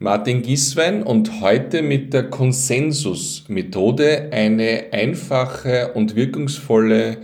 Martin Giswein und heute mit der Konsensusmethode eine einfache und wirkungsvolle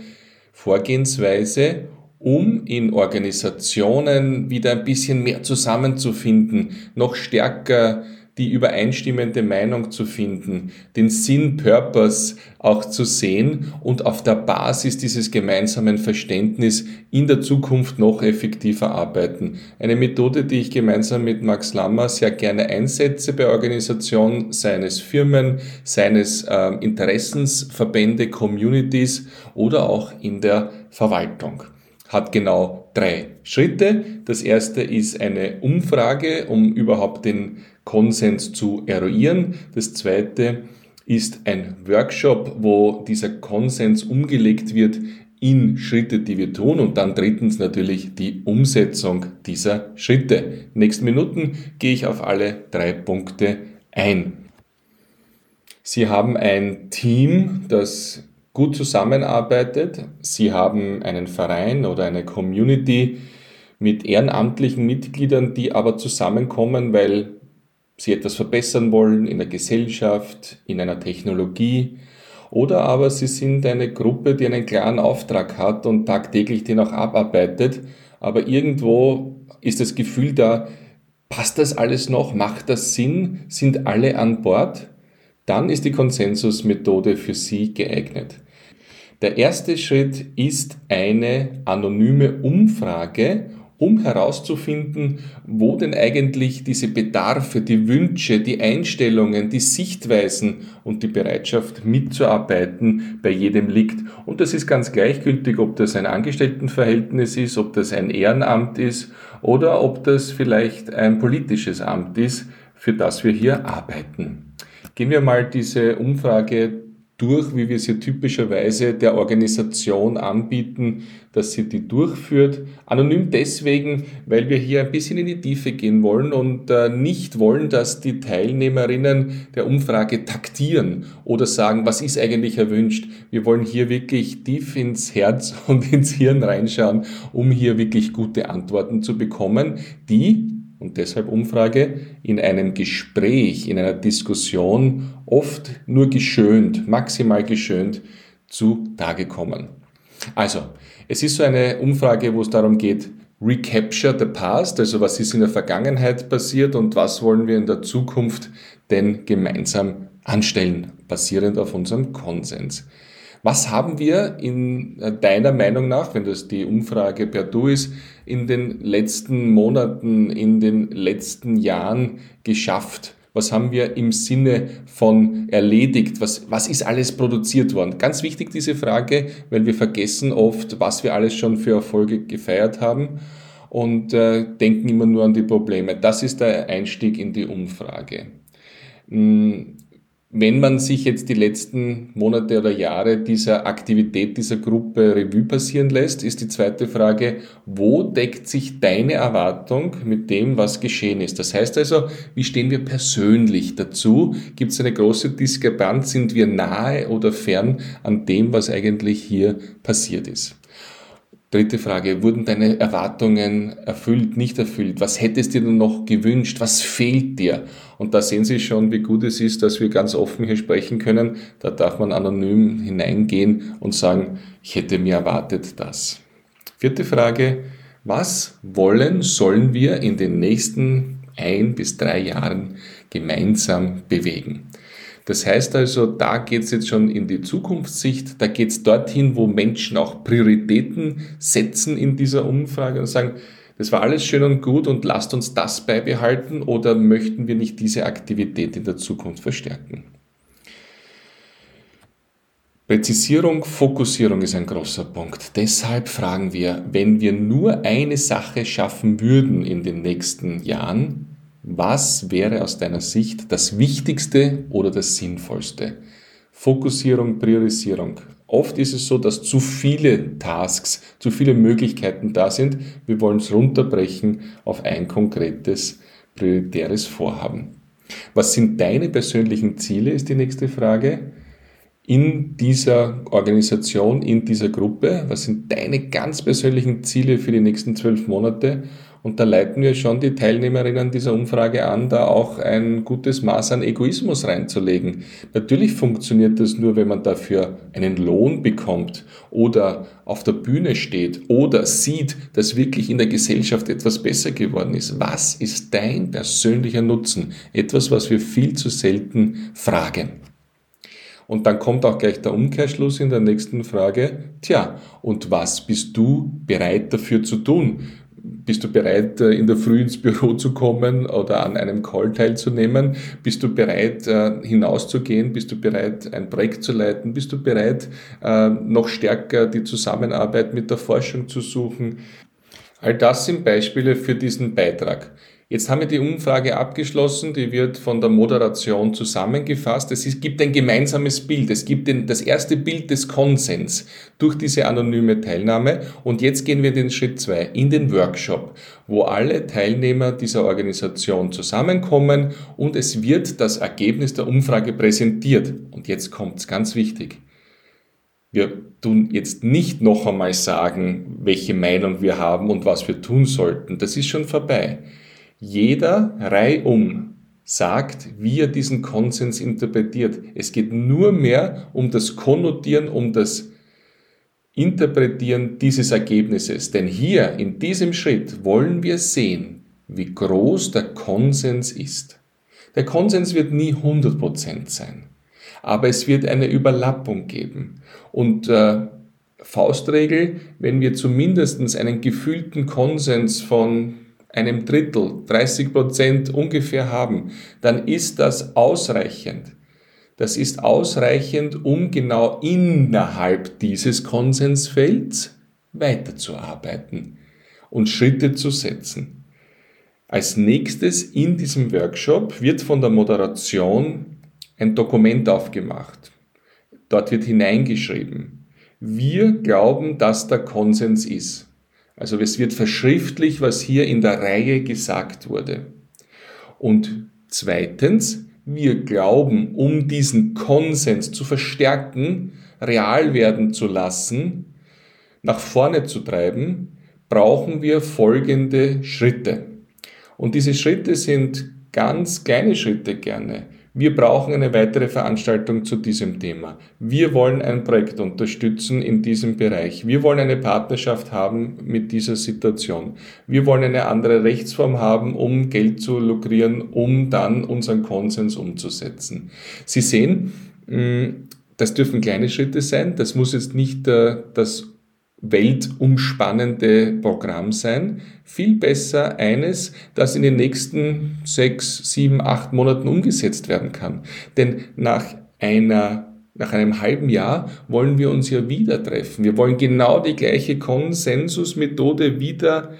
Vorgehensweise, um in Organisationen wieder ein bisschen mehr zusammenzufinden, noch stärker die übereinstimmende Meinung zu finden, den Sinn, Purpose auch zu sehen und auf der Basis dieses gemeinsamen Verständnis in der Zukunft noch effektiver arbeiten. Eine Methode, die ich gemeinsam mit Max Lammer sehr gerne einsetze bei Organisationen seines Firmen, seines äh, Interessensverbände, Communities oder auch in der Verwaltung hat genau drei Schritte. Das erste ist eine Umfrage, um überhaupt den Konsens zu eruieren. Das zweite ist ein Workshop, wo dieser Konsens umgelegt wird in Schritte, die wir tun. Und dann drittens natürlich die Umsetzung dieser Schritte. Nächsten Minuten gehe ich auf alle drei Punkte ein. Sie haben ein Team, das gut zusammenarbeitet. Sie haben einen Verein oder eine Community mit ehrenamtlichen Mitgliedern, die aber zusammenkommen, weil sie etwas verbessern wollen in der Gesellschaft, in einer Technologie, oder aber sie sind eine Gruppe, die einen klaren Auftrag hat und tagtäglich den auch abarbeitet, aber irgendwo ist das Gefühl da, passt das alles noch, macht das Sinn, sind alle an Bord? Dann ist die Konsensusmethode für Sie geeignet. Der erste Schritt ist eine anonyme Umfrage um herauszufinden, wo denn eigentlich diese Bedarfe, die Wünsche, die Einstellungen, die Sichtweisen und die Bereitschaft mitzuarbeiten bei jedem liegt. Und das ist ganz gleichgültig, ob das ein Angestelltenverhältnis ist, ob das ein Ehrenamt ist oder ob das vielleicht ein politisches Amt ist, für das wir hier arbeiten. Gehen wir mal diese Umfrage durch, wie wir sie typischerweise der Organisation anbieten, dass sie die durchführt. Anonym deswegen, weil wir hier ein bisschen in die Tiefe gehen wollen und äh, nicht wollen, dass die Teilnehmerinnen der Umfrage taktieren oder sagen, was ist eigentlich erwünscht. Wir wollen hier wirklich tief ins Herz und ins Hirn reinschauen, um hier wirklich gute Antworten zu bekommen, die und deshalb Umfrage, in einem Gespräch, in einer Diskussion oft nur geschönt, maximal geschönt zu Tage kommen. Also, es ist so eine Umfrage, wo es darum geht, Recapture the Past, also was ist in der Vergangenheit passiert und was wollen wir in der Zukunft denn gemeinsam anstellen, basierend auf unserem Konsens. Was haben wir in äh, deiner Meinung nach, wenn das die Umfrage per Du ist, in den letzten Monaten, in den letzten Jahren geschafft? Was haben wir im Sinne von erledigt? Was, was ist alles produziert worden? Ganz wichtig diese Frage, weil wir vergessen oft, was wir alles schon für Erfolge gefeiert haben und äh, denken immer nur an die Probleme. Das ist der Einstieg in die Umfrage. Hm, wenn man sich jetzt die letzten Monate oder Jahre dieser Aktivität dieser Gruppe Revue passieren lässt, ist die zweite Frage, wo deckt sich deine Erwartung mit dem, was geschehen ist? Das heißt also, wie stehen wir persönlich dazu? Gibt es eine große Diskrepanz? Sind wir nahe oder fern an dem, was eigentlich hier passiert ist? Dritte Frage, wurden deine Erwartungen erfüllt, nicht erfüllt? Was hättest du dir noch gewünscht? Was fehlt dir? Und da sehen Sie schon, wie gut es ist, dass wir ganz offen hier sprechen können. Da darf man anonym hineingehen und sagen, ich hätte mir erwartet das. Vierte Frage, was wollen, sollen wir in den nächsten ein bis drei Jahren gemeinsam bewegen? Das heißt also, da geht es jetzt schon in die Zukunftssicht, da geht es dorthin, wo Menschen auch Prioritäten setzen in dieser Umfrage und sagen, das war alles schön und gut und lasst uns das beibehalten oder möchten wir nicht diese Aktivität in der Zukunft verstärken? Präzisierung, Fokussierung ist ein großer Punkt. Deshalb fragen wir, wenn wir nur eine Sache schaffen würden in den nächsten Jahren, was wäre aus deiner Sicht das Wichtigste oder das Sinnvollste? Fokussierung, Priorisierung. Oft ist es so, dass zu viele Tasks, zu viele Möglichkeiten da sind. Wir wollen es runterbrechen auf ein konkretes, prioritäres Vorhaben. Was sind deine persönlichen Ziele, ist die nächste Frage. In dieser Organisation, in dieser Gruppe, was sind deine ganz persönlichen Ziele für die nächsten zwölf Monate Und da leiten wir schon die Teilnehmerinnen dieser Umfrage an, da auch ein gutes Maß an Egoismus reinzulegen. Natürlich funktioniert das nur, wenn man dafür einen Lohn bekommt oder auf der Bühne steht oder sieht, dass wirklich in der Gesellschaft etwas besser geworden ist. Was ist dein persönlicher Nutzen? Etwas, was wir viel zu selten fragen. Und dann kommt auch gleich der Umkehrschluss in der nächsten Frage. Tja, und was bist du bereit dafür zu tun? Bist du bereit, äh, in der Früh ins Büro zu kommen oder an einem Call teilzunehmen? Bist du bereit, äh, hinauszugehen? Bist du bereit, ein Projekt zu leiten? Bist du bereit, äh, noch stärker die Zusammenarbeit mit der Forschung zu suchen? All das sind Beispiele für diesen Beitrag. Jetzt haben wir die Umfrage abgeschlossen, die wird von der Moderation zusammengefasst. Es gibt ein gemeinsames Bild, es gibt den, das erste Bild des Konsens durch diese anonyme Teilnahme und jetzt gehen wir in den Schritt zwei in den Workshop, wo alle Teilnehmer dieser Organisation zusammenkommen und es wird das Ergebnis der Umfrage präsentiert. Und jetzt kommt's ganz wichtig. Wir tun jetzt nicht noch einmal sagen, welche Meinung wir haben und was wir tun sollten. Das ist schon vorbei. Jeder reihum sagt, wie er diesen Konsens interpretiert. Es geht nur mehr um das Konnotieren, um das Interpretieren dieses Ergebnisses. Denn hier in diesem Schritt wollen wir sehen, wie groß der Konsens ist. Der Konsens wird nie 100% sein, aber es wird eine Überlappung geben. Und äh, Faustregel, wenn wir zumindest einen gefühlten Konsens von einem Drittel, 30 Prozent ungefähr haben, dann ist das ausreichend. Das ist ausreichend, um genau innerhalb dieses Konsensfelds weiterzuarbeiten und Schritte zu setzen. Als nächstes in diesem Workshop wird von der Moderation ein Dokument aufgemacht. Dort wird hineingeschrieben, wir glauben, dass der Konsens ist. Also es wird verschriftlich, was hier in der Reihe gesagt wurde. Und zweitens, wir glauben, um diesen Konsens zu verstärken, real werden zu lassen, nach vorne zu treiben, brauchen wir folgende Schritte. Und diese Schritte sind ganz kleine Schritte gerne. Wir brauchen eine weitere Veranstaltung zu diesem Thema. Wir wollen ein Projekt unterstützen in diesem Bereich. Wir wollen eine Partnerschaft haben mit dieser Situation. Wir wollen eine andere Rechtsform haben, um Geld zu lukrieren, um dann unseren Konsens umzusetzen. Sie sehen, mm, das dürfen kleine Schritte sein. Das muss jetzt nicht äh, das weltumspannende Programm sein. Viel besser eines, das in den nächsten sechs, sieben, acht Monaten umgesetzt werden kann. Denn nach einer nach einem halben Jahr wollen wir uns ja wieder treffen. Wir wollen genau die gleiche Konsensusmethode wieder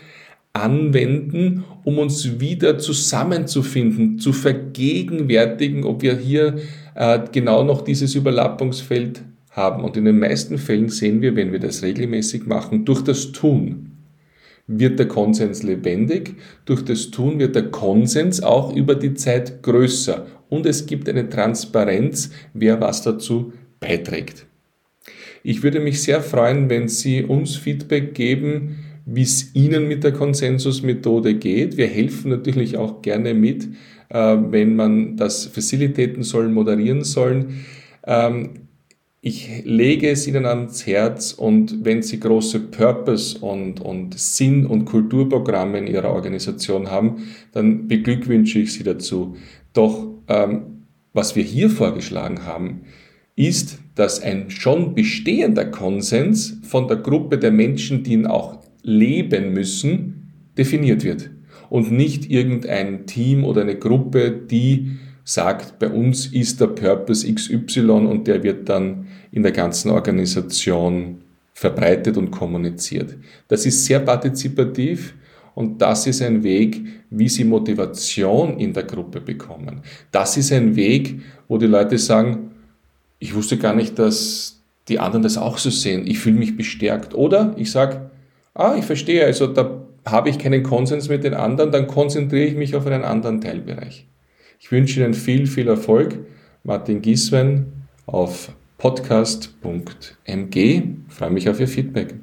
anwenden, um uns wieder zusammenzufinden, zu vergegenwärtigen, ob wir hier äh, genau noch dieses Überlappungsfeld haben. Und in den meisten Fällen sehen wir, wenn wir das regelmäßig machen, durch das Tun wird der Konsens lebendig, durch das Tun wird der Konsens auch über die Zeit größer und es gibt eine Transparenz, wer was dazu beiträgt. Ich würde mich sehr freuen, wenn Sie uns Feedback geben, wie es Ihnen mit der Konsensusmethode geht. Wir helfen natürlich auch gerne mit, äh, wenn man das facilitaten soll, moderieren sollen. Ich lege es Ihnen ans Herz und wenn Sie große Purpose und, und Sinn- und Kulturprogramme in Ihrer Organisation haben, dann beglückwünsche ich Sie dazu. Doch ähm, was wir hier vorgeschlagen haben, ist, dass ein schon bestehender Konsens von der Gruppe der Menschen, die ihn auch leben müssen, definiert wird. Und nicht irgendein Team oder eine Gruppe, die sagt, bei uns ist der Purpose XY und der wird dann in der ganzen Organisation verbreitet und kommuniziert. Das ist sehr partizipativ und das ist ein Weg, wie sie Motivation in der Gruppe bekommen. Das ist ein Weg, wo die Leute sagen, ich wusste gar nicht, dass die anderen das auch so sehen. Ich fühle mich bestärkt. Oder ich sage, ah, ich verstehe, also da habe ich keinen Konsens mit den anderen, dann konzentriere ich mich auf einen anderen Teilbereich. Ich wünsche Ihnen viel, viel Erfolg. Martin Gieswein auf podcast.mg. Ich freue mich auf Ihr Feedback.